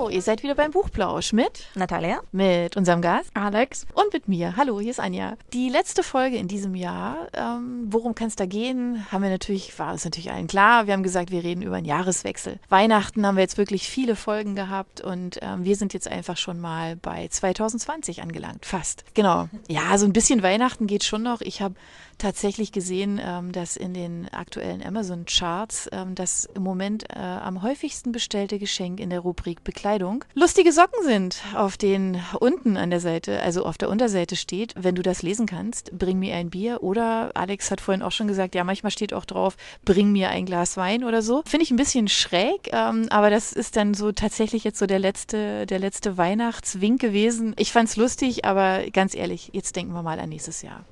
Hallo, ihr seid wieder beim Buchplausch mit Natalia, mit unserem Gast Alex und mit mir. Hallo, hier ist Anja. Die letzte Folge in diesem Jahr, ähm, worum kann es da gehen, haben wir natürlich, war uns natürlich allen klar. Wir haben gesagt, wir reden über einen Jahreswechsel. Weihnachten haben wir jetzt wirklich viele Folgen gehabt und ähm, wir sind jetzt einfach schon mal bei 2020 angelangt, fast. Genau. Ja, so ein bisschen Weihnachten geht schon noch. Ich habe tatsächlich gesehen, ähm, dass in den aktuellen Amazon-Charts ähm, das im Moment äh, am häufigsten bestellte Geschenk in der Rubrik Bekleidung lustige Socken sind, auf denen unten an der Seite, also auf der Unterseite steht, wenn du das lesen kannst, bring mir ein Bier oder Alex hat vorhin auch schon gesagt, ja, manchmal steht auch drauf, bring mir ein Glas Wein oder so. Finde ich ein bisschen schräg, ähm, aber das ist dann so tatsächlich jetzt so der letzte, der letzte Weihnachtswink gewesen. Ich fand's lustig, aber ganz ehrlich, jetzt denken wir mal an nächstes Jahr.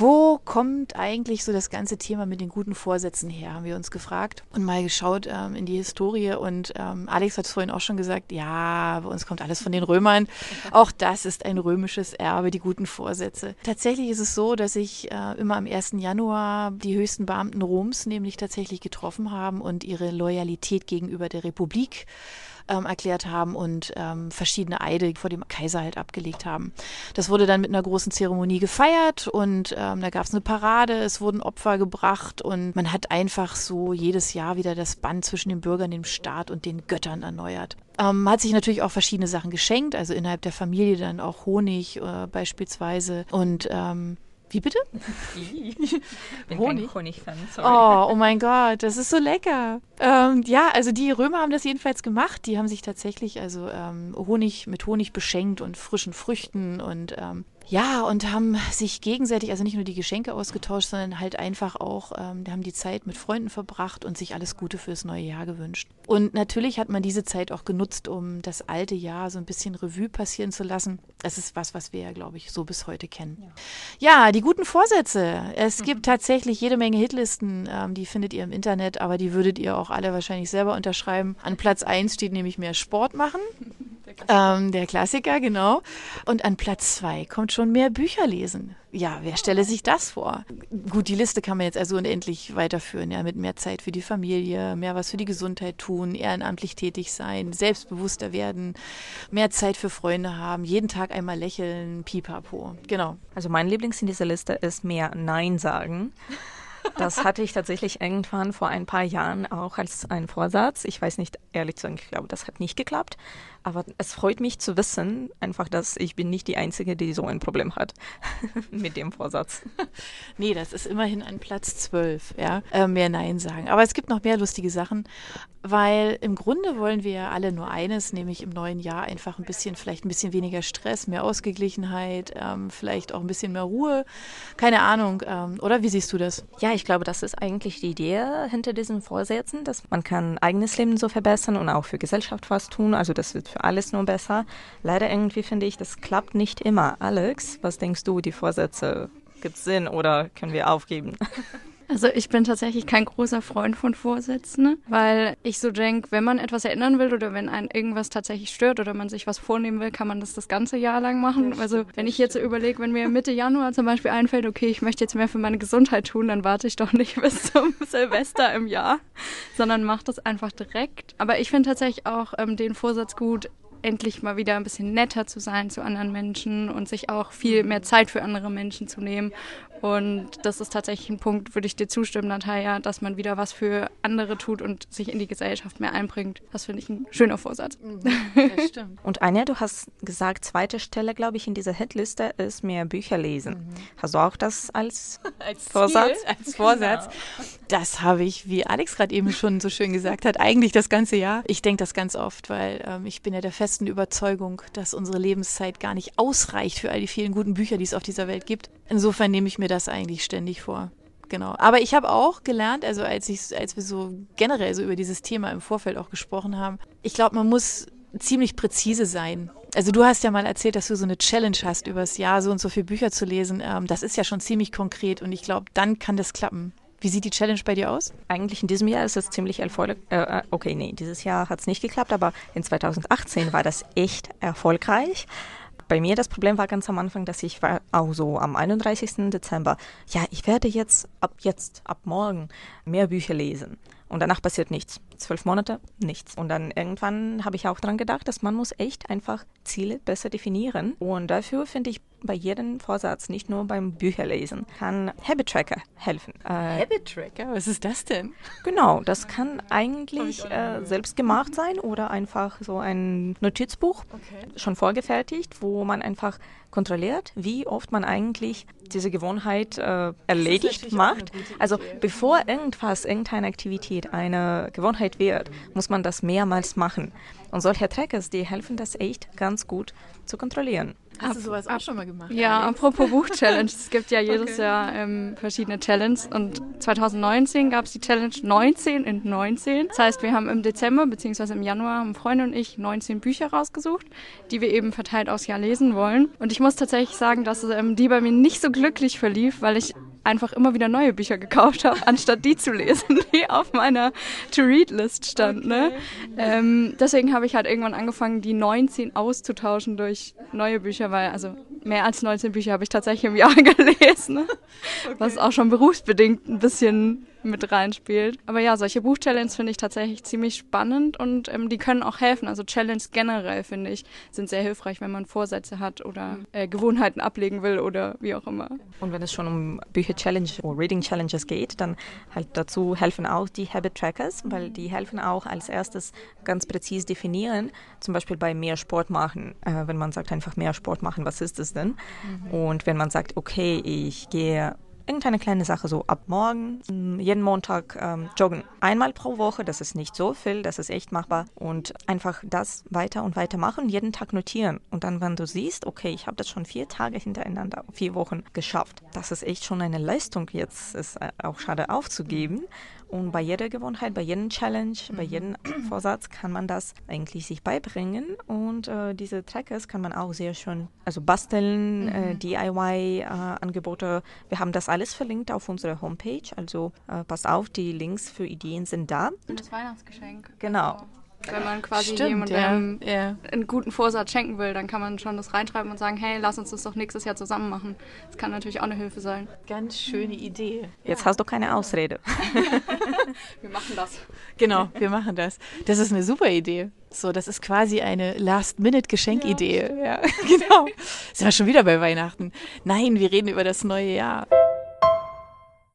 Wo kommt eigentlich so das ganze Thema mit den guten Vorsätzen her, haben wir uns gefragt und mal geschaut ähm, in die Historie. Und ähm, Alex hat es vorhin auch schon gesagt, ja, bei uns kommt alles von den Römern. Auch das ist ein römisches Erbe, die guten Vorsätze. Tatsächlich ist es so, dass sich äh, immer am 1. Januar die höchsten Beamten Roms nämlich tatsächlich getroffen haben und ihre Loyalität gegenüber der Republik ähm, erklärt haben und ähm, verschiedene Eide vor dem Kaiser halt abgelegt haben. Das wurde dann mit einer großen Zeremonie gefeiert und ähm, da gab es eine Parade, es wurden Opfer gebracht und man hat einfach so jedes Jahr wieder das Band zwischen den Bürgern, dem Staat und den Göttern erneuert. Ähm, hat sich natürlich auch verschiedene Sachen geschenkt, also innerhalb der Familie dann auch Honig äh, beispielsweise und ähm, wie bitte? Ich bin Honig. kein Honigfan, sorry. Oh, oh mein Gott, das ist so lecker. Ähm, ja, also die Römer haben das jedenfalls gemacht. Die haben sich tatsächlich also ähm, Honig mit Honig beschenkt und frischen Früchten und ähm, ja, und haben sich gegenseitig, also nicht nur die Geschenke ausgetauscht, sondern halt einfach auch, ähm, haben die Zeit mit Freunden verbracht und sich alles Gute fürs neue Jahr gewünscht. Und natürlich hat man diese Zeit auch genutzt, um das alte Jahr so ein bisschen Revue passieren zu lassen. Das ist was, was wir ja, glaube ich, so bis heute kennen. Ja, ja die guten Vorsätze. Es mhm. gibt tatsächlich jede Menge Hitlisten, ähm, die findet ihr im Internet, aber die würdet ihr auch alle wahrscheinlich selber unterschreiben. An Platz 1 steht nämlich mehr Sport machen. Ähm, der Klassiker, genau. Und an Platz zwei kommt schon mehr Bücher lesen. Ja, wer stelle sich das vor? Gut, die Liste kann man jetzt also unendlich weiterführen, ja, mit mehr Zeit für die Familie, mehr was für die Gesundheit tun, ehrenamtlich tätig sein, selbstbewusster werden, mehr Zeit für Freunde haben, jeden Tag einmal lächeln, pipapo. Genau. Also mein Lieblings in dieser Liste ist mehr Nein sagen. Das hatte ich tatsächlich irgendwann vor ein paar Jahren auch als einen Vorsatz. Ich weiß nicht, ehrlich zu sagen, ich glaube, das hat nicht geklappt. Aber es freut mich zu wissen, einfach, dass ich bin nicht die Einzige, die so ein Problem hat mit dem Vorsatz. nee, das ist immerhin an Platz 12, ja, äh, mehr Nein sagen. Aber es gibt noch mehr lustige Sachen, weil im Grunde wollen wir ja alle nur eines, nämlich im neuen Jahr einfach ein bisschen, vielleicht ein bisschen weniger Stress, mehr Ausgeglichenheit, ähm, vielleicht auch ein bisschen mehr Ruhe. Keine Ahnung, ähm, oder wie siehst du das? Ja, ich glaube, das ist eigentlich die Idee hinter diesen Vorsätzen, dass man kann eigenes Leben so verbessern und auch für Gesellschaft was tun. Also das wird für alles nur besser. Leider irgendwie finde ich, das klappt nicht immer. Alex, was denkst du, die Vorsätze gibt Sinn oder können wir aufgeben? Also ich bin tatsächlich kein großer Freund von Vorsätzen, weil ich so denke, wenn man etwas erinnern will oder wenn einen irgendwas tatsächlich stört oder man sich was vornehmen will, kann man das das ganze Jahr lang machen. Also wenn ich jetzt überlege, wenn mir Mitte Januar zum Beispiel einfällt, okay, ich möchte jetzt mehr für meine Gesundheit tun, dann warte ich doch nicht bis zum Silvester im Jahr, sondern mache das einfach direkt. Aber ich finde tatsächlich auch ähm, den Vorsatz gut, endlich mal wieder ein bisschen netter zu sein zu anderen Menschen und sich auch viel mehr Zeit für andere Menschen zu nehmen und das ist tatsächlich ein Punkt, würde ich dir zustimmen, Natalia, dass man wieder was für andere tut und sich in die Gesellschaft mehr einbringt. Das finde ich ein schöner Vorsatz. Mhm, das stimmt. und Anja, du hast gesagt, zweite Stelle, glaube ich, in dieser Hitliste ist mehr Bücher lesen. Mhm. Hast du auch das als, als Vorsatz? Ziel, als Vorsatz. Genau. Das habe ich, wie Alex gerade eben schon so schön gesagt hat, eigentlich das ganze Jahr. Ich denke das ganz oft, weil ähm, ich bin ja der festen Überzeugung, dass unsere Lebenszeit gar nicht ausreicht für all die vielen guten Bücher, die es auf dieser Welt gibt. Insofern nehme ich mir das eigentlich ständig vor. Genau. Aber ich habe auch gelernt, also als ich, als wir so generell so über dieses Thema im Vorfeld auch gesprochen haben, ich glaube, man muss ziemlich präzise sein. Also du hast ja mal erzählt, dass du so eine Challenge hast, übers Jahr so und so viele Bücher zu lesen. Ähm, das ist ja schon ziemlich konkret und ich glaube, dann kann das klappen. Wie sieht die Challenge bei dir aus? Eigentlich in diesem Jahr ist es ziemlich erfolgreich. Äh, äh, okay, nee, dieses Jahr hat es nicht geklappt, aber in 2018 war das echt erfolgreich. Bei mir das Problem war ganz am Anfang, dass ich war auch so am 31. Dezember, ja, ich werde jetzt ab jetzt, ab morgen mehr Bücher lesen. Und danach passiert nichts. Zwölf Monate, nichts. Und dann irgendwann habe ich auch daran gedacht, dass man muss echt einfach Ziele besser definieren. Und dafür finde ich bei jedem Vorsatz, nicht nur beim Bücherlesen, kann Habit Tracker helfen. Äh, Habit Tracker? Was ist das denn? Genau, das kann eigentlich äh, selbst gemacht sein oder einfach so ein Notizbuch okay. schon vorgefertigt, wo man einfach kontrolliert, wie oft man eigentlich diese Gewohnheit äh, erledigt macht. Also bevor irgendwas, irgendeine Aktivität eine Gewohnheit wird, muss man das mehrmals machen. Und solche Trackers, die helfen das echt ganz gut zu kontrollieren. Hast du sowas auch schon mal gemacht? Ja, Alex? apropos Buch-Challenge. Es gibt ja jedes okay. Jahr ähm, verschiedene Challenges und 2019 gab es die Challenge 19 in 19. Das heißt, wir haben im Dezember bzw. im Januar haben Freunde und ich 19 Bücher rausgesucht, die wir eben verteilt aus Jahr lesen wollen. Und ich muss tatsächlich sagen, dass ähm, die bei mir nicht so glücklich verlief, weil ich einfach immer wieder neue Bücher gekauft habe, anstatt die zu lesen, die auf meiner To-Read-List stand. Ne? Okay. Ne? Ähm, deswegen habe ich halt irgendwann angefangen, die 19 auszutauschen durch neue Bücher, weil also mehr als 19 Bücher habe ich tatsächlich im Jahr gelesen, ne? okay. was auch schon berufsbedingt ein bisschen mit reinspielt. Aber ja, solche Buch-Challenges finde ich tatsächlich ziemlich spannend und ähm, die können auch helfen. Also Challenges generell, finde ich, sind sehr hilfreich, wenn man Vorsätze hat oder äh, Gewohnheiten ablegen will oder wie auch immer. Und wenn es schon um Bücher-Challenge oder Reading-Challenges geht, dann halt dazu helfen auch die Habit-Trackers, weil die helfen auch als erstes ganz präzise definieren, zum Beispiel bei mehr Sport machen. Äh, wenn man sagt einfach mehr Sport machen, was ist es denn? Mhm. Und wenn man sagt, okay, ich gehe irgendeine kleine Sache, so ab morgen, mm, jeden Montag ähm, joggen. Einmal pro Woche, das ist nicht so viel, das ist echt machbar. Und einfach das weiter und weiter machen, jeden Tag notieren. Und dann, wenn du siehst, okay, ich habe das schon vier Tage hintereinander, vier Wochen geschafft, das ist echt schon eine Leistung jetzt, ist äh, auch schade aufzugeben. Und bei jeder Gewohnheit, bei jedem Challenge, mhm. bei jedem Vorsatz kann man das eigentlich sich beibringen. Und äh, diese Trackers kann man auch sehr schön, also basteln, äh, mhm. äh, DIY-Angebote. Wir haben das alles verlinkt auf unserer Homepage. Also äh, pass auf, die Links für Ideen sind da. Und das Weihnachtsgeschenk. Genau. Also wenn man quasi Stimmt, jemandem ja. Ja. einen guten Vorsatz schenken will, dann kann man schon das reinschreiben und sagen, hey, lass uns das doch nächstes Jahr zusammen machen. Das kann natürlich auch eine Hilfe sein. Ganz schöne Idee. Jetzt ja. hast du keine Ausrede. wir machen das. Genau, wir machen das. Das ist eine super Idee. So, das ist quasi eine Last-Minute-Geschenkidee. Ja, ja, genau. Sind wir schon wieder bei Weihnachten? Nein, wir reden über das neue Jahr.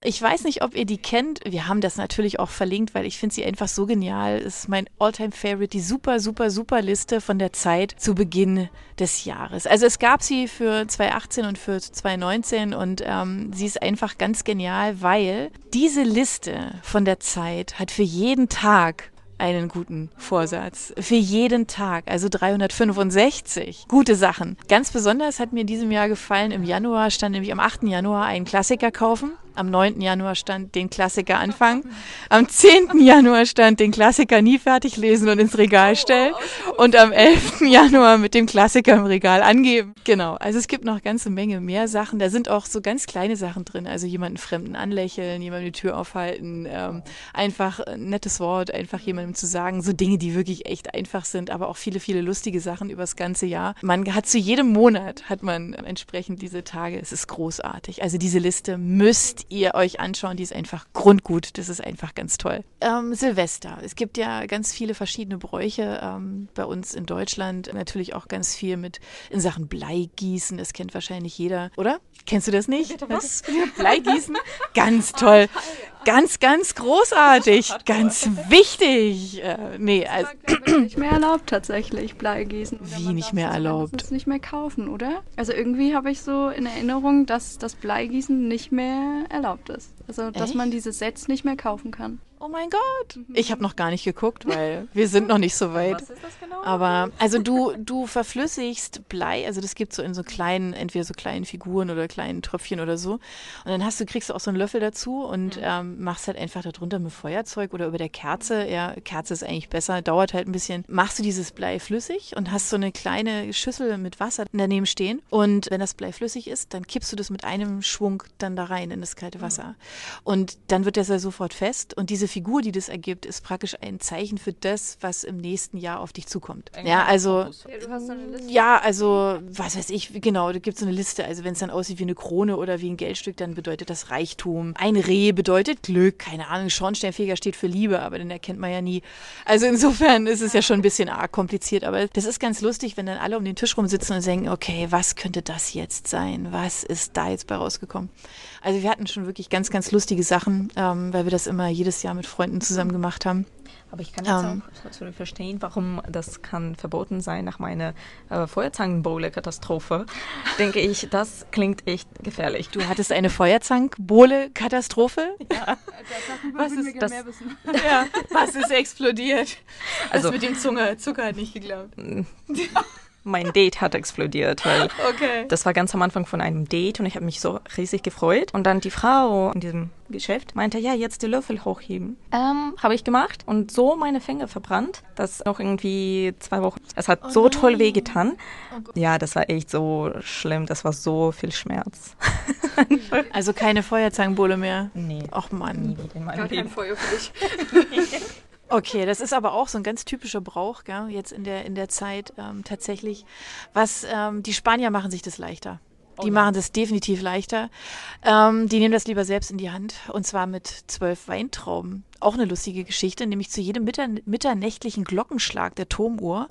Ich weiß nicht, ob ihr die kennt. Wir haben das natürlich auch verlinkt, weil ich finde sie einfach so genial. Es ist mein Alltime favorite die super, super, super Liste von der Zeit zu Beginn des Jahres. Also es gab sie für 2018 und für 2019 und ähm, sie ist einfach ganz genial, weil diese Liste von der Zeit hat für jeden Tag einen guten Vorsatz. Für jeden Tag, also 365 gute Sachen. Ganz besonders hat mir in diesem Jahr gefallen, im Januar stand nämlich am 8. Januar einen Klassiker kaufen. Am 9. Januar stand den Klassiker anfangen. Am 10. Januar stand den Klassiker nie fertig lesen und ins Regal stellen. Und am 11. Januar mit dem Klassiker im Regal angeben. Genau. Also es gibt noch eine ganze Menge mehr Sachen. Da sind auch so ganz kleine Sachen drin. Also jemanden Fremden anlächeln, jemandem die Tür aufhalten, ähm, einfach ein nettes Wort, einfach jemandem zu sagen. So Dinge, die wirklich echt einfach sind, aber auch viele, viele lustige Sachen übers ganze Jahr. Man hat zu jedem Monat hat man entsprechend diese Tage. Es ist großartig. Also diese Liste müsst ihr euch anschauen. Die ist einfach grundgut. Das ist einfach ganz toll. Ähm, Silvester. Es gibt ja ganz viele verschiedene Bräuche ähm, bei uns in Deutschland. Natürlich auch ganz viel mit in Sachen Bleigießen. Das kennt wahrscheinlich jeder, oder? Kennst du das nicht? Was? Bleigießen? Ganz toll. Ganz, ganz großartig. Ganz wichtig. Äh, nee, also. nicht mehr erlaubt tatsächlich, Bleigießen. Wie nicht mehr erlaubt? Das nicht mehr kaufen, oder? Also irgendwie habe ich so in Erinnerung, dass das Bleigießen nicht mehr erlaubt ist. Also, dass Echt? man diese Sets nicht mehr kaufen kann. Oh mein Gott. Mhm. Ich habe noch gar nicht geguckt, weil wir sind noch nicht so weit. Was ist das genau? Aber also du, du verflüssigst Blei, also das gibt so in so kleinen, entweder so kleinen Figuren oder kleinen Tröpfchen oder so. Und dann hast du, kriegst du auch so einen Löffel dazu und mhm. ähm, machst halt einfach darunter mit Feuerzeug oder über der Kerze. Ja, Kerze ist eigentlich besser, dauert halt ein bisschen. Machst du dieses Blei flüssig und hast so eine kleine Schüssel mit Wasser daneben stehen. Und wenn das Blei flüssig ist, dann kippst du das mit einem Schwung dann da rein in das kalte Wasser. Mhm. Und dann wird das ja sofort fest und diese Figur, die das ergibt, ist praktisch ein Zeichen für das, was im nächsten Jahr auf dich zukommt. Ja, also ja, also was weiß ich, genau, da gibt es so eine Liste. Also wenn es dann aussieht wie eine Krone oder wie ein Geldstück, dann bedeutet das Reichtum. Ein Reh bedeutet Glück, keine Ahnung, Schornsteinfeger steht für Liebe, aber den erkennt man ja nie. Also insofern ist es ja schon ein bisschen arg kompliziert, aber das ist ganz lustig, wenn dann alle um den Tisch rumsitzen und denken, okay, was könnte das jetzt sein? Was ist da jetzt bei rausgekommen? Also wir hatten schon wirklich ganz, ganz lustige Sachen, ähm, weil wir das immer jedes Jahr mit Freunden zusammen gemacht haben. Aber ich kann jetzt ähm, auch verstehen, warum das kann verboten sein nach meiner äh, Feuerzangenbowle-Katastrophe. Denke ich, das klingt echt gefährlich. Du hattest eine Feuerzangenbowle-Katastrophe? Ja. was ist das? Ja, was ist explodiert? Also das mit dem Zucker, Zucker hat nicht geglaubt. Mein Date hat explodiert, weil okay. das war ganz am Anfang von einem Date und ich habe mich so riesig gefreut. Und dann die Frau in diesem Geschäft meinte, ja, jetzt die Löffel hochheben. Ähm, habe ich gemacht und so meine Finger verbrannt, dass auch irgendwie zwei Wochen. Es hat oh so nein. toll wehgetan. Oh ja, das war echt so schlimm. Das war so viel Schmerz. also keine Feuerzangenbowle mehr? Nee. Ach Mann. Nie wieder in meinem Gar Leben. kein Feuer für dich. Okay, das ist aber auch so ein ganz typischer Brauch, gell, jetzt in der, in der Zeit ähm, tatsächlich. Was ähm, die Spanier machen sich das leichter. Die oh, machen das definitiv leichter. Ähm, die nehmen das lieber selbst in die Hand und zwar mit zwölf Weintrauben. Auch eine lustige Geschichte, nämlich zu jedem mitternächtlichen Glockenschlag der Turmuhr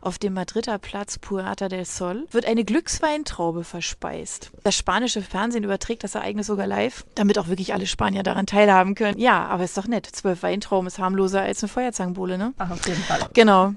auf dem Madrider Platz Puerta del Sol wird eine Glücksweintraube verspeist. Das spanische Fernsehen überträgt das Ereignis sogar live, damit auch wirklich alle Spanier daran teilhaben können. Ja, aber ist doch nett. Zwölf Weintrauben ist harmloser als eine Feuerzangenbowle, ne? Ach, auf jeden Fall. Genau.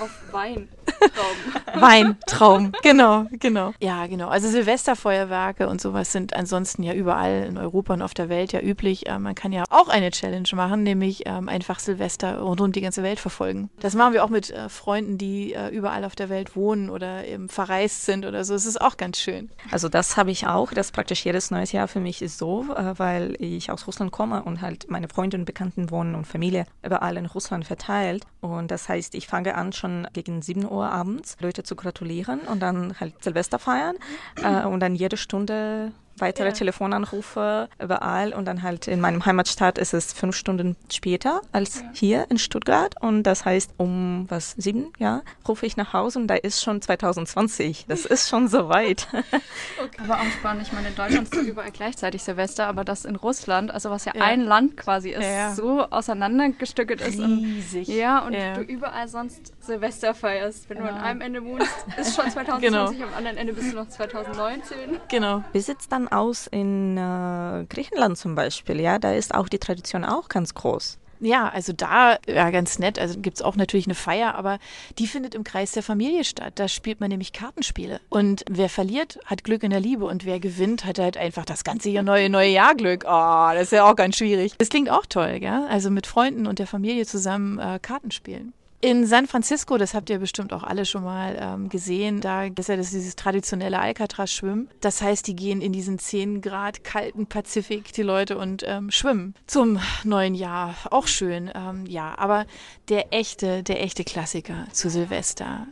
auf Wein. Weintraum, genau, genau. Ja, genau. Also Silvesterfeuerwerke und sowas sind ansonsten ja überall in Europa und auf der Welt ja üblich. Äh, man kann ja auch eine Challenge machen, nämlich ähm, einfach Silvester rund um die ganze Welt verfolgen. Das machen wir auch mit äh, Freunden, die äh, überall auf der Welt wohnen oder eben verreist sind oder so. Es ist auch ganz schön. Also das habe ich auch. Das praktisch jedes neues Jahr für mich ist so, äh, weil ich aus Russland komme und halt meine Freunde und Bekannten wohnen und Familie überall in Russland verteilt. Und das heißt, ich fange an schon gegen 7 Uhr abends Leute zu gratulieren und dann halt Silvester feiern äh, und dann jede Stunde weitere ja. Telefonanrufe überall und dann halt in meinem Heimatstadt ist es fünf Stunden später als ja. hier in Stuttgart und das heißt um was sieben ja rufe ich nach Hause und da ist schon 2020 das ist schon so weit okay. aber auch spannend ich meine in Deutschland ist überall gleichzeitig Silvester aber das in Russland also was ja, ja. ein Land quasi ist so auseinandergestückelt ist riesig und, ja und du überall sonst Silvester feierst wenn du an einem Ende wohnst ist schon 2020 genau. am anderen Ende bist du noch 2019 genau wie sitzt dann aus in äh, Griechenland zum Beispiel, ja, da ist auch die Tradition auch ganz groß. Ja, also da, ja, ganz nett. Also gibt es auch natürlich eine Feier, aber die findet im Kreis der Familie statt. Da spielt man nämlich Kartenspiele. Und wer verliert, hat Glück in der Liebe. Und wer gewinnt, hat halt einfach das ganze Jahr neue, neue Jahr Glück. Oh, das ist ja auch ganz schwierig. Das klingt auch toll, gell? Also mit Freunden und der Familie zusammen äh, Karten spielen. In San Francisco, das habt ihr bestimmt auch alle schon mal ähm, gesehen, da ist ja das, dieses traditionelle Alcatraz-Schwimmen. Das heißt, die gehen in diesen 10 Grad kalten Pazifik, die Leute, und ähm, schwimmen zum neuen Jahr. Auch schön, ähm, ja. Aber der echte, der echte Klassiker zu Silvester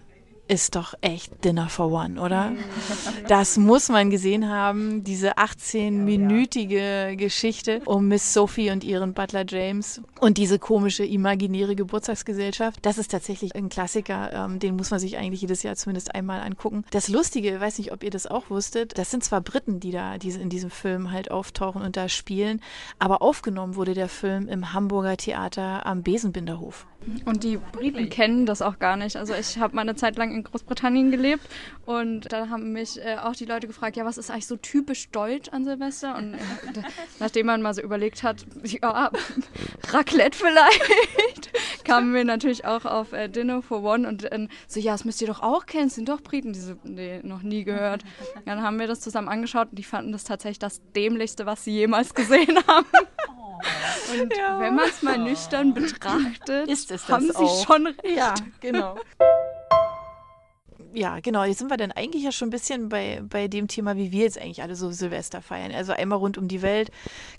ist doch echt Dinner for One, oder? Das muss man gesehen haben, diese 18-minütige Geschichte um Miss Sophie und ihren Butler James und diese komische imaginäre Geburtstagsgesellschaft. Das ist tatsächlich ein Klassiker, ähm, den muss man sich eigentlich jedes Jahr zumindest einmal angucken. Das Lustige, weiß nicht, ob ihr das auch wusstet, das sind zwar Briten, die da diese, in diesem Film halt auftauchen und da spielen, aber aufgenommen wurde der Film im Hamburger Theater am Besenbinderhof. Und die Briten kennen das auch gar nicht. Also ich habe meine Zeit lang in Großbritannien gelebt und da haben mich äh, auch die Leute gefragt, ja, was ist eigentlich so typisch deutsch an Silvester? Und äh, nachdem man mal so überlegt hat, ja, Raclette vielleicht, kamen wir natürlich auch auf äh, Dinner for One und so, ja, das müsst ihr doch auch kennen, sind doch Briten. Die so, nee, noch nie gehört. Dann haben wir das zusammen angeschaut und die fanden das tatsächlich das dämlichste, was sie jemals gesehen haben. Und ja. wenn man es mal nüchtern betrachtet, ist es haben sie auch. schon recht. Ja, genau. ja, genau. Jetzt sind wir dann eigentlich ja schon ein bisschen bei, bei dem Thema, wie wir jetzt eigentlich alle so Silvester feiern. Also einmal rund um die Welt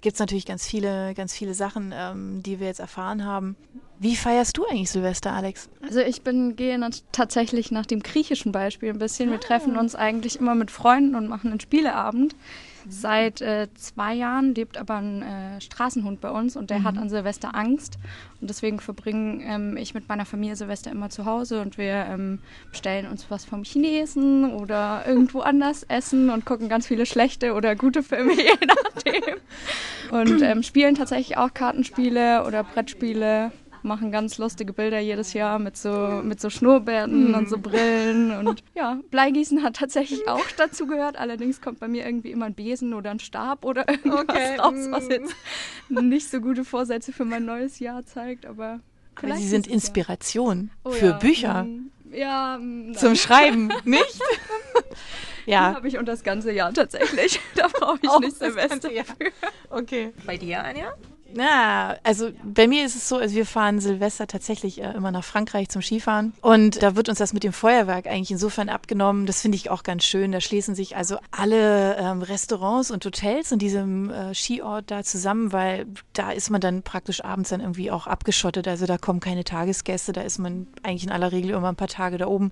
gibt es natürlich ganz viele, ganz viele Sachen, ähm, die wir jetzt erfahren haben. Wie feierst du eigentlich Silvester, Alex? Also ich bin, gehe tatsächlich nach dem griechischen Beispiel ein bisschen. Wir treffen uns eigentlich immer mit Freunden und machen einen Spieleabend. Seit äh, zwei Jahren lebt aber ein äh, Straßenhund bei uns und der mhm. hat an Silvester Angst. Und deswegen verbringe ähm, ich mit meiner Familie Silvester immer zu Hause und wir ähm, bestellen uns was vom Chinesen oder irgendwo anders essen und gucken ganz viele schlechte oder gute Filme, je nachdem. Und ähm, spielen tatsächlich auch Kartenspiele oder Brettspiele machen ganz lustige Bilder jedes Jahr mit so, mit so Schnurrbärten mm. und so Brillen. Und ja, Bleigießen hat tatsächlich auch dazu gehört. Allerdings kommt bei mir irgendwie immer ein Besen oder ein Stab oder irgendwas okay. raus, was mm. jetzt nicht so gute Vorsätze für mein neues Jahr zeigt. Aber, aber sie sind Inspiration ja. oh, für ja. Bücher. Mm, ja, nein. zum Schreiben, nicht? ja. habe ich und das ganze Jahr tatsächlich. da brauche ich auch nicht Silvester. Okay. Bei dir, Anja? Na, also bei mir ist es so, also wir fahren Silvester tatsächlich äh, immer nach Frankreich zum Skifahren und da wird uns das mit dem Feuerwerk eigentlich insofern abgenommen. Das finde ich auch ganz schön. Da schließen sich also alle ähm, Restaurants und Hotels in diesem äh, Skiort da zusammen, weil da ist man dann praktisch abends dann irgendwie auch abgeschottet. Also da kommen keine Tagesgäste, da ist man eigentlich in aller Regel immer ein paar Tage da oben.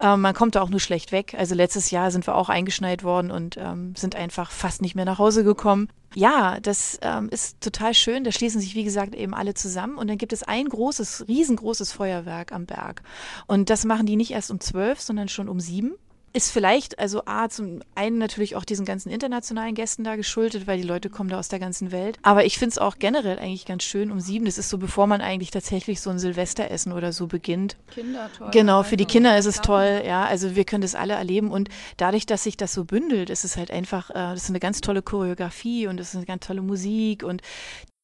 Ähm, man kommt da auch nur schlecht weg. Also letztes Jahr sind wir auch eingeschneit worden und ähm, sind einfach fast nicht mehr nach Hause gekommen. Ja, das ähm, ist total schön. Da schließen sich, wie gesagt, eben alle zusammen. Und dann gibt es ein großes, riesengroßes Feuerwerk am Berg. Und das machen die nicht erst um zwölf, sondern schon um sieben ist vielleicht, also A, zum einen natürlich auch diesen ganzen internationalen Gästen da geschuldet, weil die Leute kommen da aus der ganzen Welt. Aber ich finde es auch generell eigentlich ganz schön um sieben. Das ist so, bevor man eigentlich tatsächlich so ein Silvesteressen oder so beginnt. Kinder toll. Genau, für die Kinder ist es toll, ja. Also wir können das alle erleben. Und dadurch, dass sich das so bündelt, ist es halt einfach, äh, das ist eine ganz tolle Choreografie und es ist eine ganz tolle Musik und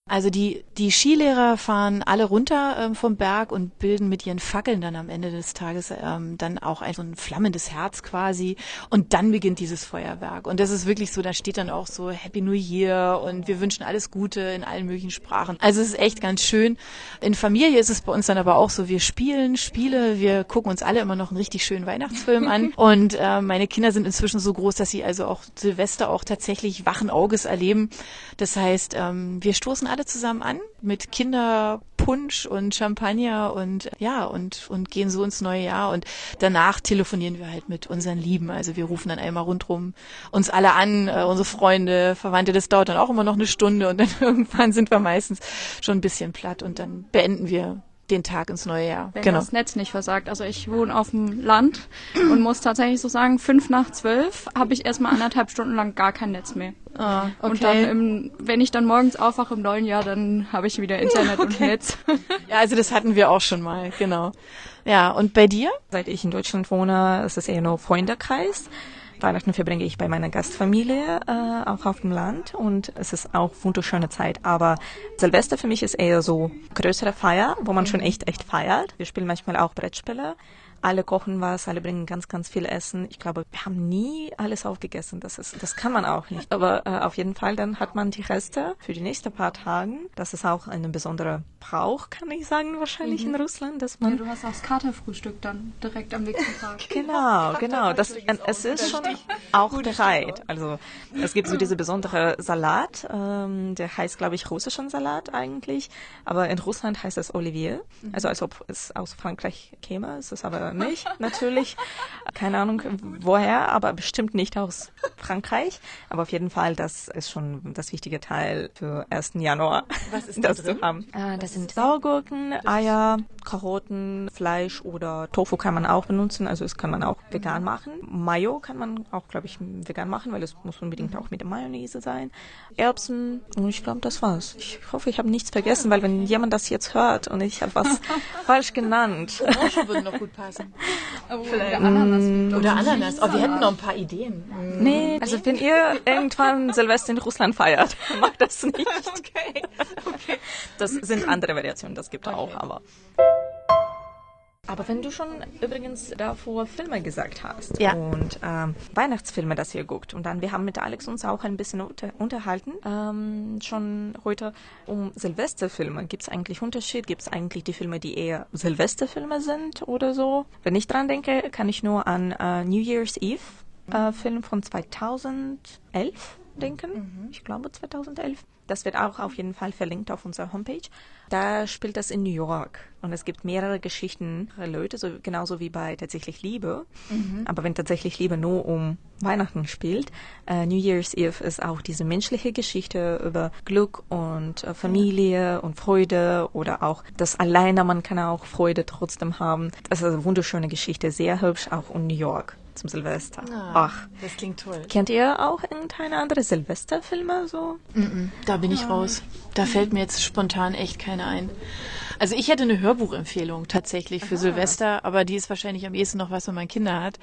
also die, die Skilehrer fahren alle runter ähm, vom Berg und bilden mit ihren Fackeln dann am Ende des Tages ähm, dann auch ein, so ein flammendes Herz quasi. Und dann beginnt dieses Feuerwerk. Und das ist wirklich so, da steht dann auch so Happy New Year und wir wünschen alles Gute in allen möglichen Sprachen. Also es ist echt ganz schön. In Familie ist es bei uns dann aber auch so, wir spielen Spiele, wir gucken uns alle immer noch einen richtig schönen Weihnachtsfilm an. Und äh, meine Kinder sind inzwischen so groß, dass sie also auch Silvester auch tatsächlich wachen Auges erleben. Das heißt, ähm, wir stoßen alle zusammen an mit Kinderpunsch und Champagner und ja und und gehen so ins neue Jahr und danach telefonieren wir halt mit unseren Lieben. Also wir rufen dann einmal rundrum uns alle an, äh, unsere Freunde, Verwandte. Das dauert dann auch immer noch eine Stunde und dann irgendwann sind wir meistens schon ein bisschen platt und dann beenden wir den Tag ins neue Jahr. Wenn genau. das Netz nicht versagt. Also ich wohne auf dem Land und muss tatsächlich so sagen, fünf nach zwölf habe ich erstmal anderthalb Stunden lang gar kein Netz mehr. Ah, okay. Und dann, im, wenn ich dann morgens aufwache im neuen Jahr, dann habe ich wieder Internet okay. und Netz. Ja, also das hatten wir auch schon mal, genau. Ja, und bei dir? Seit ich in Deutschland wohne, ist es eher nur Freundekreis. Weihnachten verbringe ich bei meiner Gastfamilie, äh, auch auf dem Land und es ist auch wunderschöne Zeit. Aber Silvester für mich ist eher so größere Feier, wo man schon echt, echt feiert. Wir spielen manchmal auch Brettspiele alle kochen was, alle bringen ganz, ganz viel Essen. Ich glaube, wir haben nie alles aufgegessen. Das ist, das kann man auch nicht. Aber äh, auf jeden Fall, dann hat man die Reste für die nächsten paar Tage. Das ist auch ein besonderer Brauch, kann ich sagen, wahrscheinlich mhm. in Russland, dass man. Ja, du hast auch das Katerfrühstück dann direkt am nächsten Tag. genau, genau. Das, es ist schon auch bereit. Also es gibt so diese besondere Salat, ähm, der heißt, glaube ich, russischen Salat eigentlich. Aber in Russland heißt es Olivier. Also als ob es aus Frankreich käme. Es ist aber nicht, natürlich. Keine Ahnung woher, aber bestimmt nicht aus Frankreich. Aber auf jeden Fall, das ist schon das wichtige Teil für 1. Januar, Was ist das zu haben. Äh, das sind Saugurken, Eier, Karotten, Fleisch oder Tofu kann man auch benutzen. Also das kann man auch vegan mhm. machen. Mayo kann man auch, glaube ich, vegan machen, weil es muss unbedingt auch mit der Mayonnaise sein. Erbsen und ich glaube, das war's. Ich hoffe, ich habe nichts vergessen, weil wenn jemand das jetzt hört und ich habe was falsch genannt. Orange würde noch gut passen. Vielleicht. Oder Ananas. Oder Ananas. Oh, wir hätten noch ein paar Ideen. Nee, also wenn ihr irgendwann Silvester in Russland feiert, macht das nicht. okay. okay. Das sind andere Variationen, das gibt okay. auch, aber. Aber wenn du schon übrigens davor Filme gesagt hast ja. und ähm, Weihnachtsfilme, das ihr guckt und dann, wir haben mit Alex uns auch ein bisschen unter, unterhalten, ähm, schon heute um Silvesterfilme. Gibt es eigentlich Unterschied? Gibt es eigentlich die Filme, die eher Silvesterfilme sind oder so? Wenn ich dran denke, kann ich nur an äh, New Year's Eve äh, Film von 2011 denken. Mhm. Ich glaube 2011. Das wird auch auf jeden Fall verlinkt auf unserer Homepage. Da spielt das in New York und es gibt mehrere Geschichten, Leute, so, genauso wie bei Tatsächlich Liebe. Mhm. Aber wenn Tatsächlich Liebe nur um Weihnachten spielt, äh, New Year's Eve ist auch diese menschliche Geschichte über Glück und äh, Familie und Freude oder auch das Alleine, man kann auch Freude trotzdem haben. Das ist eine wunderschöne Geschichte, sehr hübsch, auch in New York zum Silvester. Ah, Ach, das klingt toll. Kennt ihr auch irgendeine andere Silvesterfilme so? Mm -mm, da bin ich raus. Da fällt mir jetzt spontan echt keine ein. Also ich hätte eine Hörbuchempfehlung tatsächlich für Aha. Silvester, aber die ist wahrscheinlich am ehesten noch was, wenn man Kinder hat.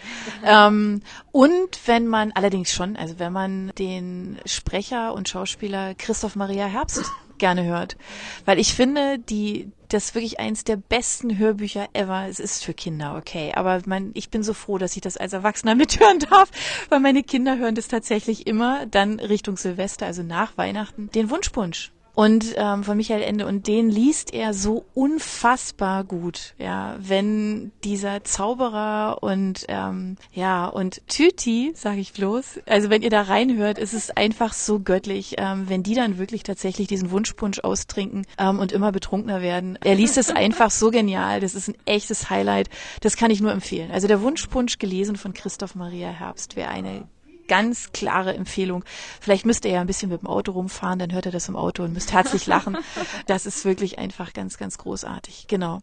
ähm, und wenn man allerdings schon, also wenn man den Sprecher und Schauspieler Christoph Maria Herbst gerne hört. Weil ich finde, die, das ist wirklich eins der besten Hörbücher ever. Es ist für Kinder, okay. Aber mein, ich bin so froh, dass ich das als Erwachsener mithören darf, weil meine Kinder hören das tatsächlich immer dann Richtung Silvester, also nach Weihnachten, den Wunschpunsch und ähm, von Michael Ende. Und den liest er so unfassbar gut, ja, wenn dieser Zauberer und ähm, ja und Tüti, sage ich bloß, also wenn ihr da reinhört, ist es einfach so göttlich, ähm, wenn die dann wirklich tatsächlich diesen Wunschpunsch austrinken ähm, und immer betrunkener werden. Er liest es einfach so genial, das ist ein echtes Highlight, das kann ich nur empfehlen. Also der Wunschpunsch gelesen von Christoph Maria Herbst. Wäre eine ganz klare Empfehlung. Vielleicht müsst ihr ja ein bisschen mit dem Auto rumfahren, dann hört ihr das im Auto und müsst herzlich lachen. Das ist wirklich einfach ganz, ganz großartig. Genau.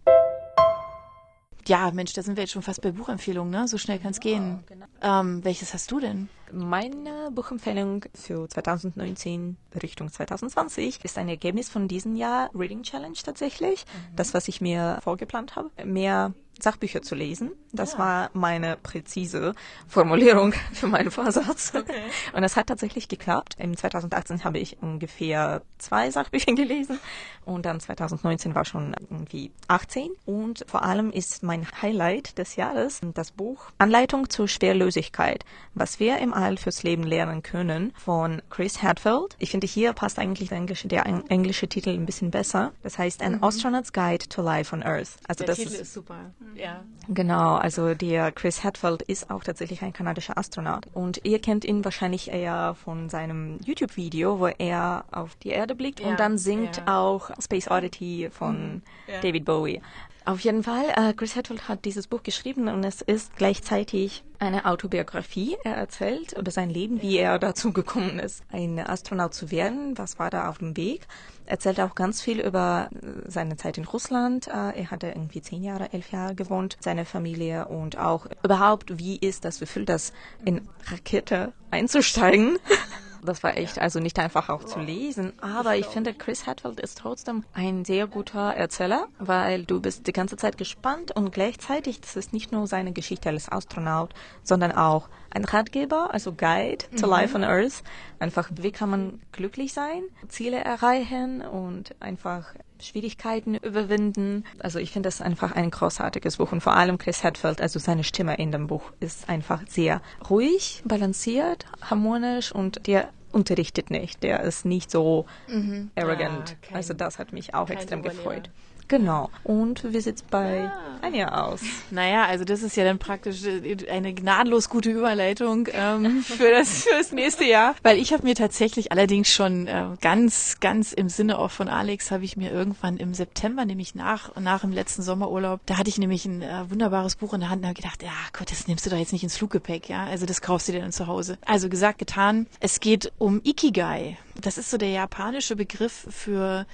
Ja, Mensch, da sind wir jetzt schon fast bei Buchempfehlungen, ne? So schnell kann es gehen. Genau. Ähm, welches hast du denn? Meine Buchempfehlung für 2019 Richtung 2020 ist ein Ergebnis von diesem Jahr Reading Challenge tatsächlich. Mhm. Das, was ich mir vorgeplant habe. Mehr Sachbücher zu lesen. Das ja. war meine präzise Formulierung für meinen Vorsatz. Okay. Und es hat tatsächlich geklappt. Im 2018 habe ich ungefähr zwei Sachbücher gelesen und dann 2019 war schon irgendwie 18. Und vor allem ist mein Highlight des Jahres das Buch Anleitung zur Schwerlösigkeit, was wir im All fürs Leben lernen können von Chris Hadfield. Ich finde, hier passt eigentlich der englische, der englische Titel ein bisschen besser. Das heißt An mhm. Astronaut's Guide to Life on Earth. Also der das Titel ist, ist super. Ja. Genau, also der Chris Hadfield ist auch tatsächlich ein kanadischer Astronaut. Und ihr kennt ihn wahrscheinlich eher von seinem YouTube-Video, wo er auf die Erde blickt ja. und dann singt ja. auch Space Oddity von mhm. David Bowie. Auf jeden Fall, äh, Chris Hadfield hat dieses Buch geschrieben und es ist gleichzeitig eine Autobiografie. Er erzählt über sein Leben, wie er dazu gekommen ist, ein Astronaut zu werden, was war da auf dem Weg. Er erzählt auch ganz viel über äh, seine Zeit in Russland. Äh, er hatte irgendwie zehn Jahre, elf Jahre gewohnt, seine Familie und auch überhaupt, wie ist das Gefühl, das in Rakete einzusteigen. Das war echt also nicht einfach auch zu lesen, aber ich finde, Chris Hadfield ist trotzdem ein sehr guter Erzähler, weil du bist die ganze Zeit gespannt und gleichzeitig, das ist nicht nur seine Geschichte als Astronaut, sondern auch ein Ratgeber, also Guide to mhm. Life on Earth. Einfach, wie kann man glücklich sein, Ziele erreichen und einfach Schwierigkeiten überwinden. Also ich finde das einfach ein großartiges Buch und vor allem Chris Hadfield, also seine Stimme in dem Buch ist einfach sehr ruhig, balanciert, harmonisch und der unterrichtet nicht. Der ist nicht so mhm. arrogant. Ah, kein, also das hat mich auch extrem gefreut. Genau. Und wie sieht's bei ja. Anja aus? Naja, also das ist ja dann praktisch äh, eine gnadenlos gute Überleitung ähm, für, das, für das nächste Jahr. Weil ich habe mir tatsächlich allerdings schon äh, ganz, ganz im Sinne auch von Alex, habe ich mir irgendwann im September, nämlich nach, nach dem letzten Sommerurlaub, da hatte ich nämlich ein äh, wunderbares Buch in der Hand und habe gedacht, ja Gott, das nimmst du doch jetzt nicht ins Fluggepäck, ja. Also das kaufst du dir dann zu Hause. Also gesagt, getan. Es geht um Ikigai. Das ist so der japanische Begriff für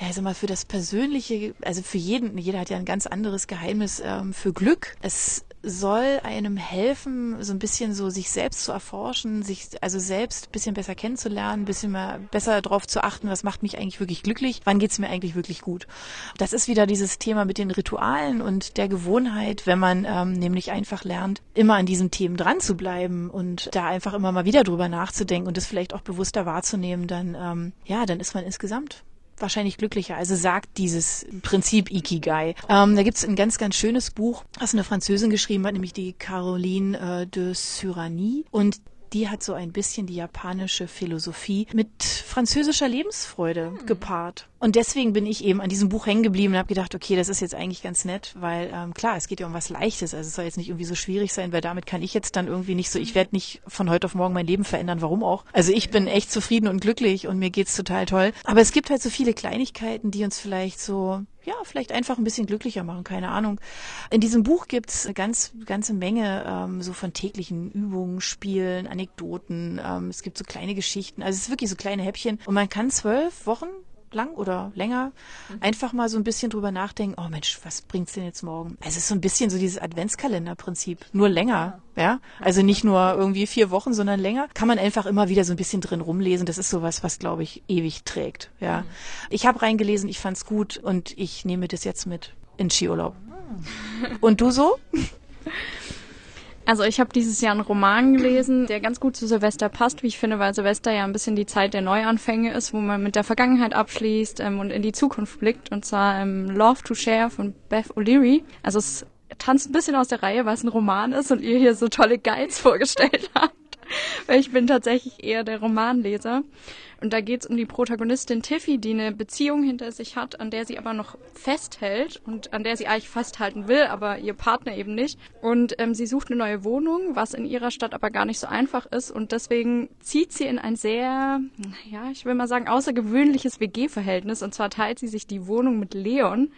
ja, ich sag mal, für das Persönliche, also für jeden, jeder hat ja ein ganz anderes Geheimnis ähm, für Glück. Es soll einem helfen, so ein bisschen so sich selbst zu erforschen, sich also selbst bisschen besser kennenzulernen, bisschen mal besser darauf zu achten, was macht mich eigentlich wirklich glücklich, wann geht's mir eigentlich wirklich gut. Das ist wieder dieses Thema mit den Ritualen und der Gewohnheit, wenn man ähm, nämlich einfach lernt, immer an diesen Themen dran zu bleiben und da einfach immer mal wieder drüber nachzudenken und das vielleicht auch bewusster wahrzunehmen, dann ähm, ja, dann ist man insgesamt wahrscheinlich glücklicher. Also sagt dieses Prinzip Ikigai. Ähm, da gibt's ein ganz, ganz schönes Buch, was eine Französin geschrieben hat, nämlich die Caroline äh, de Surani. Und die hat so ein bisschen die japanische Philosophie mit französischer Lebensfreude hm. gepaart. Und deswegen bin ich eben an diesem Buch hängen geblieben und habe gedacht, okay, das ist jetzt eigentlich ganz nett, weil ähm, klar, es geht ja um was Leichtes. Also es soll jetzt nicht irgendwie so schwierig sein, weil damit kann ich jetzt dann irgendwie nicht so, ich werde nicht von heute auf morgen mein Leben verändern, warum auch. Also ich bin echt zufrieden und glücklich und mir geht's total toll. Aber es gibt halt so viele Kleinigkeiten, die uns vielleicht so ja, vielleicht einfach ein bisschen glücklicher machen, keine Ahnung. In diesem Buch gibt's eine ganz, ganze Menge ähm, so von täglichen Übungen, Spielen, Anekdoten. Ähm, es gibt so kleine Geschichten. Also es ist wirklich so kleine Häppchen. Und man kann zwölf Wochen lang oder länger mhm. einfach mal so ein bisschen drüber nachdenken, oh Mensch, was bringt's denn jetzt morgen? Also es ist so ein bisschen so dieses Adventskalenderprinzip, nur länger, ja. ja? Also nicht nur irgendwie vier Wochen, sondern länger. Kann man einfach immer wieder so ein bisschen drin rumlesen. Das ist sowas, was glaube ich ewig trägt, ja. Mhm. Ich habe reingelesen, ich fand's gut und ich nehme das jetzt mit in Skiurlaub. Mhm. Und du so? Also ich habe dieses Jahr einen Roman gelesen, der ganz gut zu Silvester passt, wie ich finde, weil Silvester ja ein bisschen die Zeit der Neuanfänge ist, wo man mit der Vergangenheit abschließt ähm, und in die Zukunft blickt. Und zwar ähm, Love to Share von Beth O'Leary. Also es tanzt ein bisschen aus der Reihe, weil es ein Roman ist und ihr hier so tolle Guides vorgestellt habt. Weil ich bin tatsächlich eher der Romanleser. Und da geht es um die Protagonistin Tiffy, die eine Beziehung hinter sich hat, an der sie aber noch festhält und an der sie eigentlich festhalten will, aber ihr Partner eben nicht. Und ähm, sie sucht eine neue Wohnung, was in ihrer Stadt aber gar nicht so einfach ist. Und deswegen zieht sie in ein sehr, ja, ich will mal sagen, außergewöhnliches WG-Verhältnis. Und zwar teilt sie sich die Wohnung mit Leon,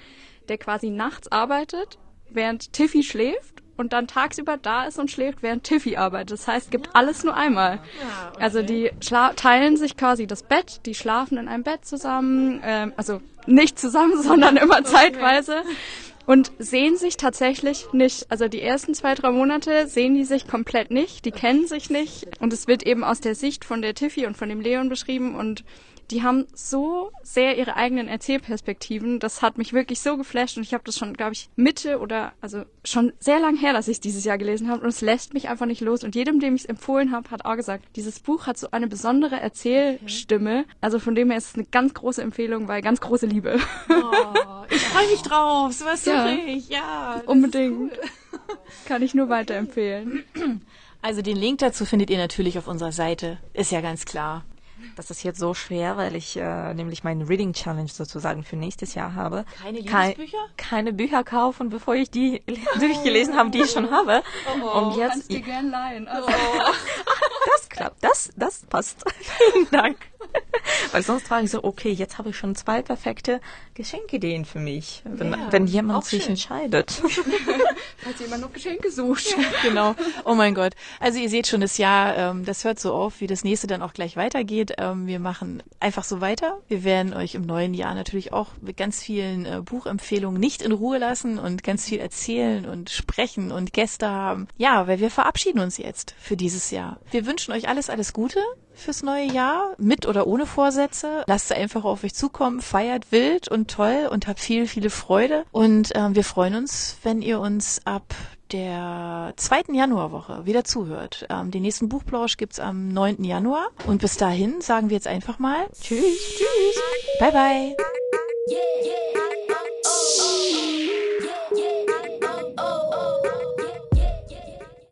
der quasi nachts arbeitet, während Tiffy schläft und dann tagsüber da ist und schläft, während Tiffy arbeitet. Das heißt, es gibt alles nur einmal. Ja, okay. Also die teilen sich quasi das Bett, die schlafen in einem Bett zusammen, ähm, also nicht zusammen, sondern immer okay. zeitweise. Und sehen sich tatsächlich nicht. Also die ersten zwei, drei Monate sehen die sich komplett nicht. Die kennen sich nicht. Und es wird eben aus der Sicht von der Tiffy und von dem Leon beschrieben. Und die haben so sehr ihre eigenen Erzählperspektiven. Das hat mich wirklich so geflasht und ich habe das schon, glaube ich, Mitte oder also schon sehr lang her, dass ich es dieses Jahr gelesen habe und es lässt mich einfach nicht los. Und jedem, dem ich es empfohlen habe, hat auch gesagt, dieses Buch hat so eine besondere Erzählstimme. Also von dem her ist es eine ganz große Empfehlung, weil ganz große Liebe. Oh, ich freue mich drauf. So was ja. ich. Ja, unbedingt. Cool. Kann ich nur weiterempfehlen. Also den Link dazu findet ihr natürlich auf unserer Seite. Ist ja ganz klar. Das ist jetzt so schwer, weil ich äh, nämlich meinen Reading Challenge sozusagen für nächstes Jahr habe. Keine Lieblingsbücher? keine Bücher kaufen, bevor ich die oh. durchgelesen habe, die ich schon habe. Oh, oh. Und jetzt. Kannst du gern leihen. Also. Oh. das klappt. Das, das passt. Vielen Dank. Weil sonst frage ich so, okay, jetzt habe ich schon zwei perfekte Geschenkideen für mich, wenn, ja, wenn jemand sich schön. entscheidet. Falls jemand noch Geschenke sucht. genau. Oh mein Gott. Also ihr seht schon, das Jahr, ähm, das hört so auf, wie das nächste dann auch gleich weitergeht. Ähm, wir machen einfach so weiter. Wir werden euch im neuen Jahr natürlich auch mit ganz vielen äh, Buchempfehlungen nicht in Ruhe lassen und ganz viel erzählen und sprechen und Gäste haben. Ja, weil wir verabschieden uns jetzt für dieses Jahr. Wir wünschen euch alles, alles Gute fürs neue Jahr, mit oder ohne Vorsätze. Lasst einfach auf euch zukommen, feiert wild und toll und habt viel, viele Freude. Und äh, wir freuen uns, wenn ihr uns ab der zweiten Januarwoche wieder zuhört. Ähm, den nächsten Buchplausch gibt's am 9. Januar. Und bis dahin sagen wir jetzt einfach mal Tschüss, tschüss, bye bye. Yeah, yeah, oh, oh, oh.